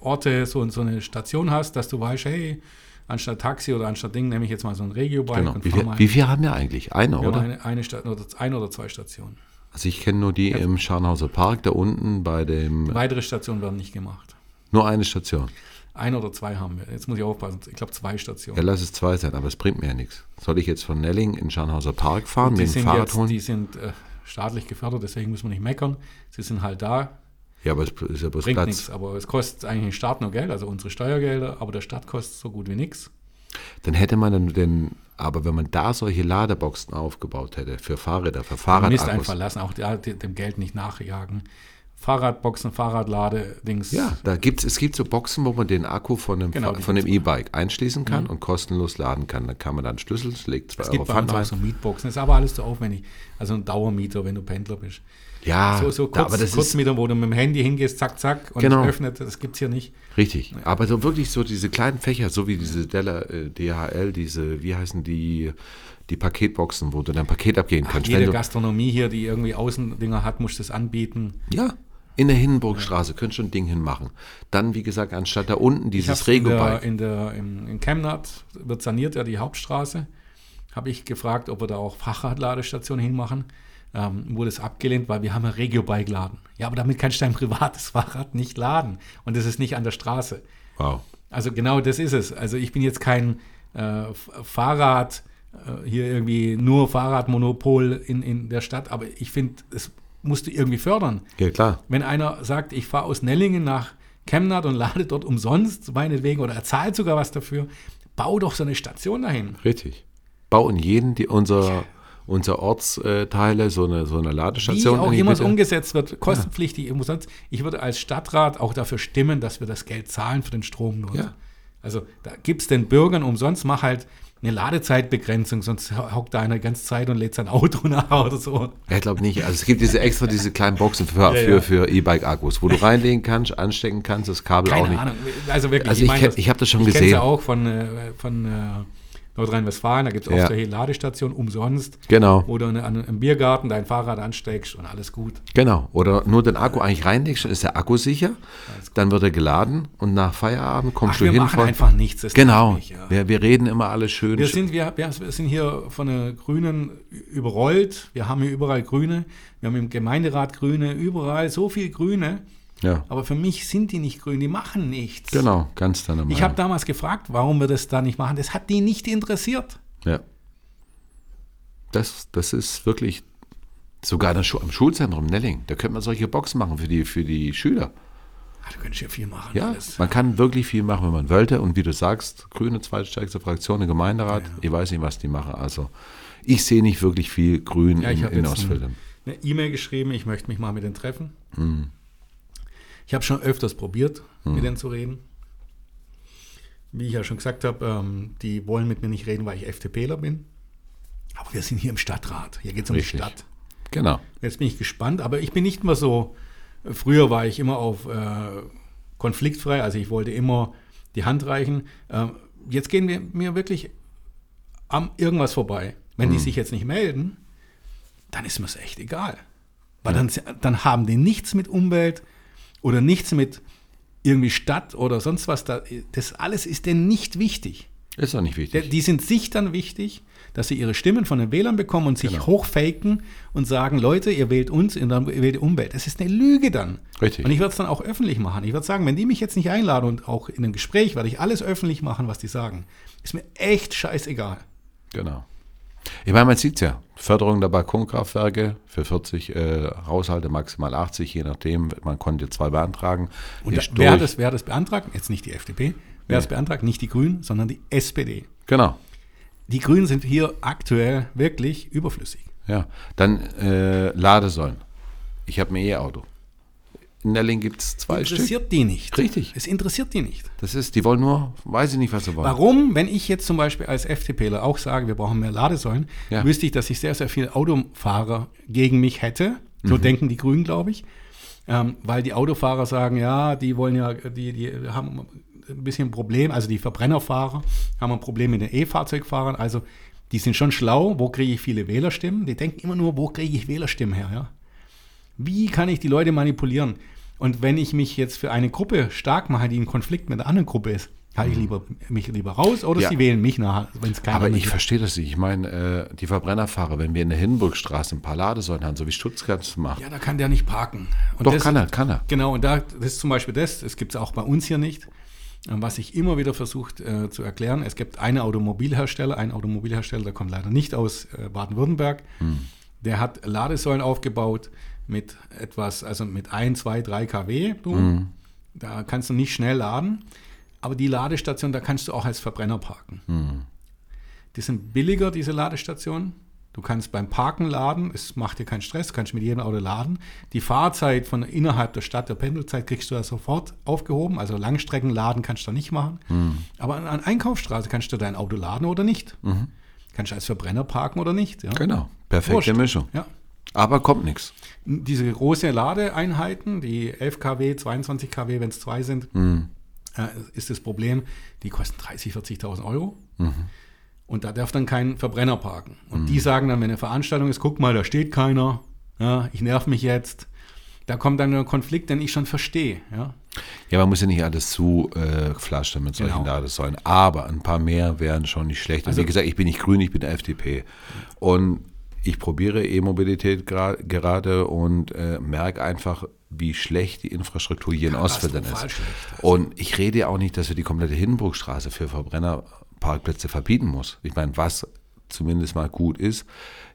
Orte so, so eine Station hast, dass du weißt, hey, anstatt Taxi oder anstatt Ding nehme ich jetzt mal so ein Regio-Bike Genau. und Wie, viel, wie viel haben wir eigentlich? Einer, wir oder? eine, eine, oder ein oder zwei Stationen. Also ich kenne nur die im Scharnhauser Park, da unten bei dem. Weitere Stationen werden nicht gemacht. Nur eine Station. Ein oder zwei haben wir. Jetzt muss ich aufpassen. Ich glaube, zwei Stationen. Ja, lass es zwei sein, aber es bringt mir ja nichts. Soll ich jetzt von Nelling in Scharnhauser Park fahren, die mir ein sind, Fahrrad jetzt, holen? die sind äh, staatlich gefördert, deswegen muss man nicht meckern. Sie sind halt da, Ja, aber es ist ja bloß bringt Platz. nichts. Aber es kostet eigentlich den Staat nur Geld, also unsere Steuergelder, aber der Stadt kostet so gut wie nichts. Dann hätte man dann den, aber wenn man da solche Ladeboxen aufgebaut hätte für Fahrräder, für Mist Fahrradakkus. einfach lassen, auch da, de- dem Geld nicht nachjagen. Fahrradboxen, Fahrradlade-Dings. Ja, da gibt's, es gibt so Boxen, wo man den Akku von einem, Genau, von gibt's E-Bike einschließen kann und kostenlos laden kann. Da kann man dann Schlüssel, legt zwei Es Euro gibt Pfand auch rein. so Mietboxen, ist aber alles zu aufwendig. Also ein Dauermieter, wenn du Pendler bist. Ja, So, so da, kurz, aber das ist Kurzmieter, wo du mit dem Handy hingehst, zack, zack, und Genau. öffnet, das gibt es hier nicht. richtig. Aber so wirklich so diese kleinen Fächer, so wie diese Della, äh, DHL, diese, wie heißen die, die Paketboxen, wo du dein Paket abgehen kannst. Jede du, Gastronomie hier, die irgendwie Außendinger hat, muss das anbieten. ja, in der Hindenburgstraße könntest du ein Ding hinmachen. Dann, wie gesagt, anstatt da unten dieses hab's in der, Rego-Bike. in der in, in Chemnat wird saniert ja die Hauptstraße. Habe ich gefragt, ob wir da auch Fahrradladestationen hinmachen. Ähm, wurde es abgelehnt, weil wir haben ein Regio-Bike-Laden. Ja, aber damit kannst du dein privates *laughs* Fahrrad nicht laden. Und das ist nicht an der Straße. Wow. Also genau das ist es. Also ich bin jetzt kein äh, Fahrrad, äh, hier irgendwie nur Fahrradmonopol in, in der Stadt, aber ich finde, das musst du irgendwie fördern. Ja, klar. Wenn einer sagt, ich fahre aus Nellingen nach Chemnat und lade dort umsonst, meinetwegen, oder er zahlt sogar was dafür, bau doch so eine Station dahin. Richtig. Bau in jeden die, unser, unser Ortsteile so eine, so eine Wie Ladestation. auch in die immer es umgesetzt wird, kostenpflichtig, umsonst. Ich würde als Stadtrat auch dafür stimmen, dass wir das Geld zahlen für den Strom. nur. Ja. Also da gibt es den Bürgern umsonst, mach halt eine Ladezeitbegrenzung, sonst hockt da einer die ganze Zeit und lädt sein Auto *laughs* nach oder so. Ja, ich glaube nicht. Also es gibt diese extra, diese kleinen Boxen für, Ja, für, ja. für E-Bike-Akkus, wo du reinlegen kannst, anstecken kannst, das Kabel auch Keine nicht. Ahnung. Also wirklich. Also ich das- ich hab das schon ich gesehen. ja auch von, äh, von äh, Nordrhein-Westfalen, da gibt es Ja. oft solche Ladestationen umsonst, Genau, du an, an, im Biergarten dein Fahrrad ansteckst und alles gut. genau. Oder nur den Akku eigentlich reinlegst, dann ist der Akku sicher, dann wird er geladen und nach Feierabend kommst Ach, du wir hin. machen von- einfach nichts. das Genau. mich, ja. wir, wir reden immer alles schön. Wir sind, wir, wir sind hier von den Grünen überrollt. Wir haben hier überall Grüne. Wir haben im Gemeinderat Grüne, überall so viel Grüne. Ja, Aber für mich sind die nicht grün, die machen nichts. genau, ganz deiner Meinung. Ich habe damals gefragt, warum wir das da nicht machen. Das hat die nicht interessiert. Ja. Das, das ist wirklich sogar am Schulzentrum Nelling. Da könnte man solche Boxen machen für die, für die Schüler. Ah, du könntest ja viel machen. Ja, alles. man kann wirklich viel machen, wenn man wollte. Und wie du sagst, Grüne zweitstärkste Fraktion im Gemeinderat. Ich weiß nicht, was die machen. Also ich sehe nicht wirklich viel Grün Ja, ich in, in Ostfildern. ein- eine E-Mail geschrieben, ich möchte mich mal mit denen treffen. Mhm. Ich habe schon öfters probiert, mit denen zu reden. Wie ich ja schon gesagt habe, ähm, die wollen mit mir nicht reden, weil ich FDPler bin. Aber wir sind hier im Stadtrat. Hier geht es um Richtig. die Stadt. Genau. Jetzt bin ich gespannt, aber ich bin nicht mehr so. Früher war ich immer auf äh, konfliktfrei, also ich wollte immer die Hand reichen. Ähm, jetzt gehen wir mir wirklich am irgendwas vorbei. Wenn die sich jetzt nicht melden, dann ist mir es echt egal. Weil dann, dann haben die nichts mit Umwelt oder nichts mit irgendwie Stadt oder sonst was. Da, das alles ist denen nicht wichtig. Ist doch nicht wichtig. Die sind sich dann wichtig, dass sie ihre Stimmen von den Wählern bekommen und sich Genau. hochfaken und sagen, Leute, ihr wählt uns und dann wählt die Umwelt. Das ist eine Lüge dann. Richtig. Und ich würde es dann auch öffentlich machen. Ich würde sagen, wenn die mich jetzt nicht einladen und auch in einem Gespräch, werde ich alles öffentlich machen, was die sagen. Ist mir echt scheißegal. Genau. Ich meine, man sieht es ja. Förderung der Balkonkraftwerke für 40 äh, Haushalte, maximal 80, je nachdem. Man konnte zwei beantragen. Und da, wer, hat das, wer hat das beantragt? Jetzt nicht die FDP. Wer hat das beantragt? Nicht die Grünen, sondern die SPD. Genau. Die Grünen sind hier aktuell wirklich überflüssig. Ja. Dann äh, Ladesäulen. Ich habe ein E-Auto. In Nelling gibt es zwei Stück. interessiert die nicht. Richtig. Es interessiert die nicht. Das ist, die wollen nur, weiß ich nicht, was sie wollen. Warum, wenn ich jetzt zum Beispiel als FDPler auch sage, wir brauchen mehr Ladesäulen, Ja. wüsste ich, dass ich sehr, sehr viele Autofahrer gegen mich hätte. Mhm. So denken die Grünen, glaube ich. Ähm, weil die Autofahrer sagen, ja, die wollen ja, die, die haben ein bisschen ein Problem, also die Verbrennerfahrer haben ein Problem mit den E-Fahrzeugfahrern. Also die sind schon schlau, wo kriege ich viele Wählerstimmen? Die denken immer nur, wo kriege ich Wählerstimmen her? Ja? Wie kann ich die Leute manipulieren? Und wenn ich mich jetzt für eine Gruppe stark mache, die in Konflikt mit der anderen Gruppe ist, halte ich lieber, mich lieber raus oder Mhm. Ja. sie wählen mich nachher, wenn es keiner Aber ich verstehe das nicht. Ich meine, äh, die Verbrennerfahrer, wenn wir in der Hindenburgstraße ein paar Ladesäulen haben, so wie Stuttgart macht. Ja, da kann der nicht parken. Und Doch, das- kann er, kann er. Genau, und da, das ist zum Beispiel das, das gibt es auch bei uns hier nicht, ähm, was ich immer wieder versucht äh, zu erklären. Es gibt einen Automobilhersteller, einen Automobilhersteller, der kommt leider nicht aus äh, Baden-Württemberg, Hm. der hat Ladesäulen aufgebaut mit etwas, also mit 1, 2, 3 kW. Du. Hm. Da kannst du nicht schnell laden, aber die Ladestation, da kannst du auch als Verbrenner parken. Hm. Die sind billiger, diese Ladestationen. Du kannst beim Parken laden, es macht dir keinen Stress, kannst mit jedem Auto laden. Die Fahrzeit von innerhalb der Stadt, der Pendelzeit, kriegst du ja sofort aufgehoben. Also Langstreckenladen kannst du da nicht machen. Aber an, an Einkaufsstraße kannst du dein Auto laden oder nicht. Kannst du als Verbrenner parken oder nicht. Ja? Genau. Perfekte Wurscht. Mischung. Ja. Aber kommt nichts. Diese große Ladeeinheiten, die 11 kW, 22 kW, wenn es zwei sind, äh, ist das Problem, die kosten 30.000, 40.000 Euro. Und da darf dann kein Verbrenner parken. Und die sagen dann, wenn eine Veranstaltung ist, guck mal, da steht keiner, ja, ich nerv mich jetzt. Da kommt dann ein Konflikt, den ich schon verstehe. Ja. Ja, man muss ja nicht alles zu äh, pflastern mit solchen Genau. Ladesäulen. Aber ein paar mehr wären schon nicht schlecht. Also- und wie gesagt, ich bin nicht grün, ich bin FDP. Und ich probiere E-Mobilität gerade und äh, merke einfach, wie schlecht die Infrastruktur hier in Ostfildern ist. Schlecht. Also, Und ich rede ja auch nicht, dass wir die komplette Hindenburgstraße für Verbrennerparkplätze verbieten muss. Ich meine, was zumindest mal gut ist,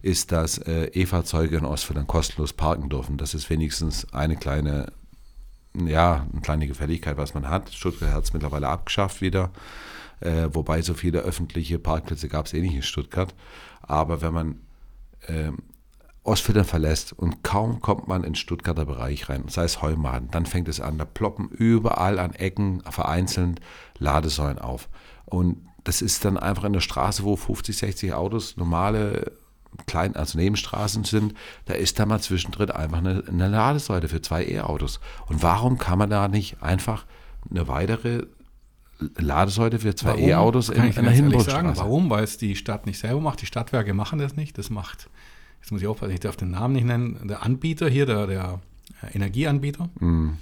ist, dass äh, E-Fahrzeuge in Ostfildern kostenlos parken dürfen. Das ist wenigstens eine kleine, ja, eine kleine Gefälligkeit, was man hat. Stuttgart hat es mittlerweile abgeschafft wieder. Äh, wobei so viele öffentliche Parkplätze gab es eh nicht in Stuttgart. Aber wenn man ähm, Ostfildern verlässt und kaum kommt man in Stuttgarter Bereich rein, sei es Heumaden, dann fängt es an, da ploppen überall an Ecken vereinzelt Ladesäulen auf. Und das ist dann einfach in der Straße, wo 50, 60 Autos normale klein, also Nebenstraßen sind, da ist da mal zwischendrin einfach eine, eine Ladesäule für zwei E-Autos. Und warum kann man da nicht einfach eine weitere Ladesäule für zwei? E-Autos in, in der Hindenburgstraße? warum? Weil es die Stadt nicht selber macht. Die Stadtwerke machen das nicht. Das macht, jetzt muss ich aufpassen, ich darf den Namen nicht nennen, der Anbieter hier, der, der Energieanbieter. Mhm.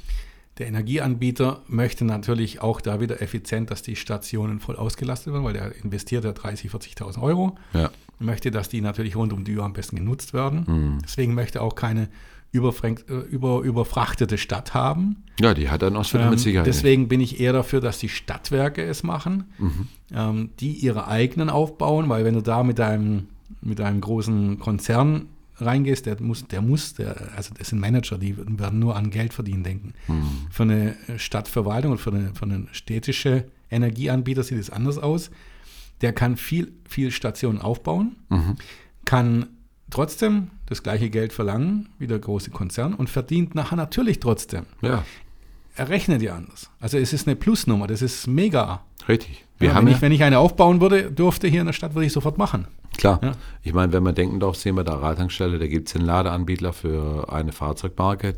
Der Energieanbieter möchte natürlich auch da wieder effizient, dass die Stationen voll ausgelastet werden, weil der investiert ja 30.000, 40.000 Euro. Ja. Möchte, dass die natürlich rund um die Uhr am besten genutzt werden. Mhm. Deswegen möchte er auch keine äh, über, überfrachtete Stadt haben. ja, die hat dann Ostfildern Ähm, mit Sicherheit. deswegen bin ich eher dafür, dass die Stadtwerke es machen, Mhm. ähm, die ihre eigenen aufbauen, weil wenn du da mit deinem, mit einem großen Konzern reingehst, der muss, der muss, der, also das sind Manager, die werden nur an Geld verdienen denken. Mhm. Für eine Stadtverwaltung und für eine, für eine städtische Energieanbieter sieht es anders aus. Der kann viel, viel Stationen aufbauen, Mhm. kann trotzdem das gleiche Geld verlangen wie der große Konzern und verdient nachher natürlich trotzdem Ja, er rechnet ja anders. Also es ist eine Plusnummer, das ist mega. richtig. Wir ja, haben wenn, ja, ich, wenn ich eine aufbauen würde, durfte hier in der Stadt, würde ich sofort machen. Klar. Ja. Ich meine, wenn wir Denkendorf sehen, bei der Radtankstelle, da gibt es einen Ladeanbieter für eine Fahrzeugmarke.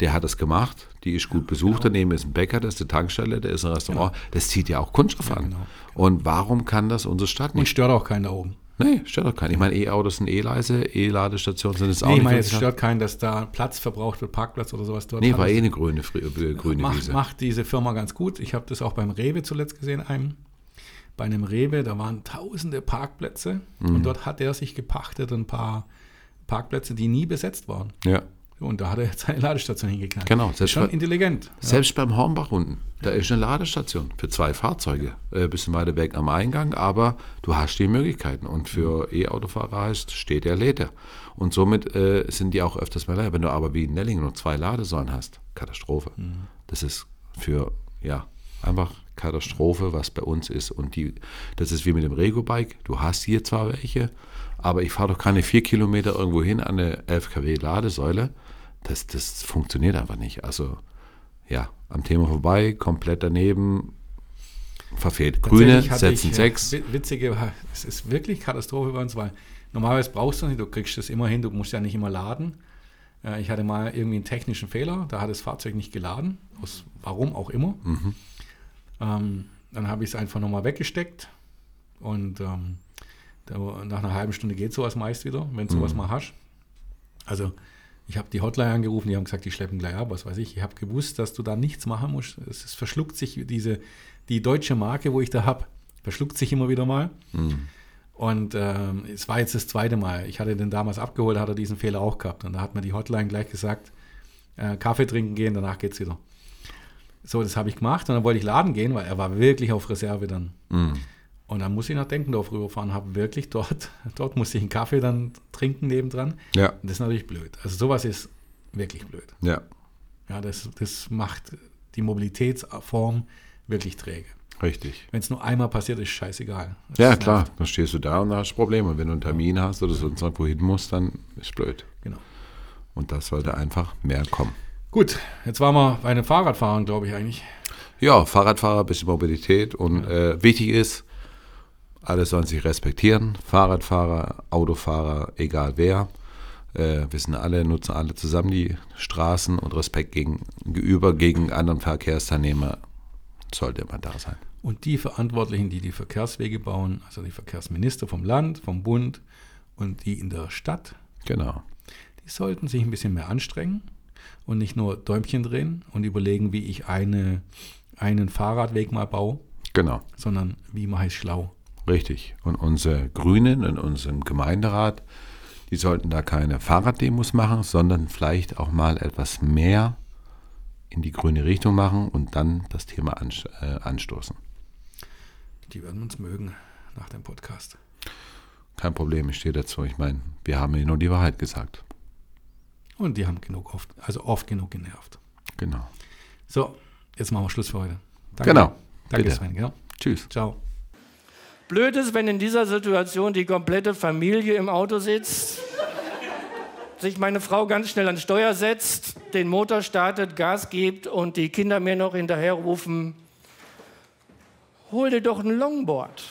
der hat das gemacht, die ist gut besucht, daneben ist ein Bäcker, das ist eine Tankstelle, da ist ein Restaurant. Das zieht ja auch Kundschaft an. genau, Und warum kann das unsere Stadt Und nicht? stört auch keinen da oben. Nee, stört doch keinen. Ich meine, E-Autos sind E-leise, E-Ladestationen sind es auch Nee, ich nicht. meine, es stört keinen, dass da Platz verbraucht wird, Parkplatz oder sowas dort. nee, war eh eine grüne, äh, grüne macht, Wiese. macht diese Firma ganz gut. Ich habe das auch beim Rewe zuletzt gesehen, einem. Bei einem Rewe, da waren tausende Parkplätze Mhm. und dort hat er sich gepachtet ein paar Parkplätze, die nie besetzt waren. Ja. Und da hat er jetzt *laughs* seine Ladestation hingeknallt. Genau, selbst schon bei- intelligent. Ja. Selbst beim Hornbach unten, da ist eine Ladestation für zwei Fahrzeuge. Ein bisschen weiter weg am Eingang, aber du hast die Möglichkeiten. Und für E-Autofahrer heißt, steht er, lädt er. Und somit äh, sind die auch öfters mal leer. Wenn du aber wie in Nellingen nur zwei Ladesäulen hast, Katastrophe. Das ist für, ja, einfach Katastrophe, was bei uns ist. Und die, das ist wie mit dem Rego-Bike. Du hast hier zwar welche, aber ich fahre doch keine vier Kilometer irgendwo hin an eine 11 kW Ladesäule. Das, das funktioniert einfach nicht. Also, ja, am Thema vorbei, komplett daneben, verfehlt. Grüne setzen ich, äh, sechs. wi- Witzige, es ist wirklich Katastrophe bei uns, weil normalerweise brauchst du nicht, du kriegst das immer hin, du musst ja nicht immer laden. Äh, Ich hatte mal irgendwie einen technischen Fehler, da hat das Fahrzeug nicht geladen, aus warum auch immer. Mhm. Ähm, dann habe ich es einfach nochmal weggesteckt und ähm, da, nach einer halben Stunde geht sowas meist wieder, wenn du sowas Mhm. mal hast. Also ich habe die Hotline angerufen, die haben gesagt, die schleppen gleich ab, was weiß ich. Ich habe gewusst, dass du da nichts machen musst. Es, es verschluckt sich diese, die deutsche Marke, wo ich da habe, verschluckt sich immer wieder mal. Mhm. Und ähm, es war jetzt das zweite Mal. Ich hatte den damals abgeholt, hat er diesen Fehler auch gehabt. Und da hat mir die Hotline gleich gesagt, äh, Kaffee trinken gehen, danach geht's wieder. So, das habe ich gemacht und dann wollte ich laden gehen, weil er war wirklich auf Reserve dann. Mhm. Und dann muss ich nach Denkendorf rüberfahren, habe wirklich dort, *laughs* dort musste ich einen Kaffee dann trinken nebendran. Ja, Und das ist natürlich blöd. Also sowas ist wirklich blöd. ja, Ja, das, das macht die Mobilitätsform wirklich träge. richtig. Wenn es nur einmal passiert, ist scheißegal. Das Ja, nervt. klar, dann stehst du da und hast du Probleme. Und wenn du einen Termin hast oder sonst irgendwo hin musst, dann ist blöd. Genau. Und das sollte einfach mehr kommen. Gut, jetzt waren wir bei den Fahrradfahrern, glaube ich eigentlich. Ja, Fahrradfahrer, bisschen Mobilität und äh, wichtig ist, alle sollen sich respektieren. Fahrradfahrer, Autofahrer, egal wer. Äh, wir sind alle, nutzen alle zusammen die Straßen und Respekt gegenüber gegen anderen Verkehrsteilnehmer sollte immer da sein. Und die Verantwortlichen, die die Verkehrswege bauen, also die Verkehrsminister vom Land, vom Bund und die in der Stadt, Genau. die sollten sich ein bisschen mehr anstrengen und nicht nur Däumchen drehen und überlegen, wie ich eine, einen Fahrradweg mal baue, Genau. sondern wie mache ich es schlau. Richtig. Und unsere Grünen in unserem Gemeinderat, die sollten da keine Fahrraddemos machen, sondern vielleicht auch mal etwas mehr in die grüne Richtung machen und dann das Thema äh, anstoßen. Die werden uns mögen nach dem Podcast. Kein Problem, ich stehe dazu. Ich meine, wir haben ihnen nur die Wahrheit gesagt. Und die haben genug oft, also oft genug genervt. Genau. So, jetzt machen wir Schluss für heute. Danke. Genau. Danke, Bitte. Sven. Ja. Tschüss. Ciao. Blöd ist, wenn in dieser Situation die komplette Familie im Auto sitzt, sich meine Frau ganz schnell ans Steuer setzt, den Motor startet, Gas gibt und die Kinder mir noch hinterher rufen, hol dir doch ein Longboard.